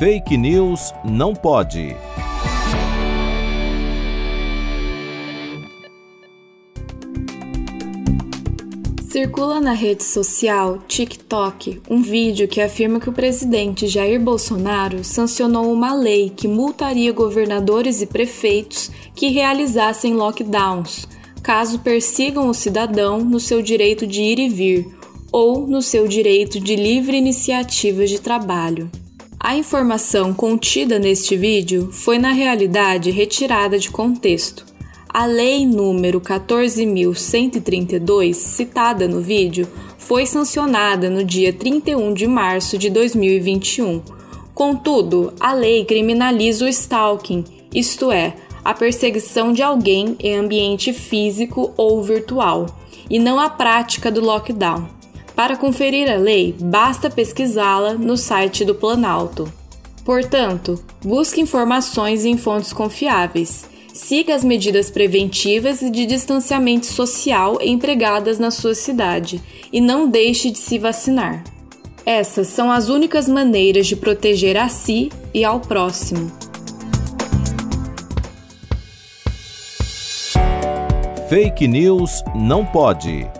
Fake News não pode. Circula na rede social TikTok um vídeo que afirma que o presidente Jair Bolsonaro sancionou uma lei que multaria governadores e prefeitos que realizassem lockdowns, caso persigam o cidadão no seu direito de ir e vir ou no seu direito de livre iniciativa de trabalho. A informação contida neste vídeo foi, na realidade, retirada de contexto. A Lei número 14.132, citada no vídeo, foi sancionada no dia 31 de março de 2021. Contudo, a lei criminaliza o stalking, isto é, a perseguição de alguém em ambiente físico ou virtual, e não a prática do lockdown. Para conferir a lei, basta pesquisá-la no site do Planalto. Portanto, busque informações em fontes confiáveis. Siga as medidas preventivas e de distanciamento social empregadas na sua cidade e não deixe de se vacinar. Essas são as únicas maneiras de proteger a si e ao próximo. Fake News não pode.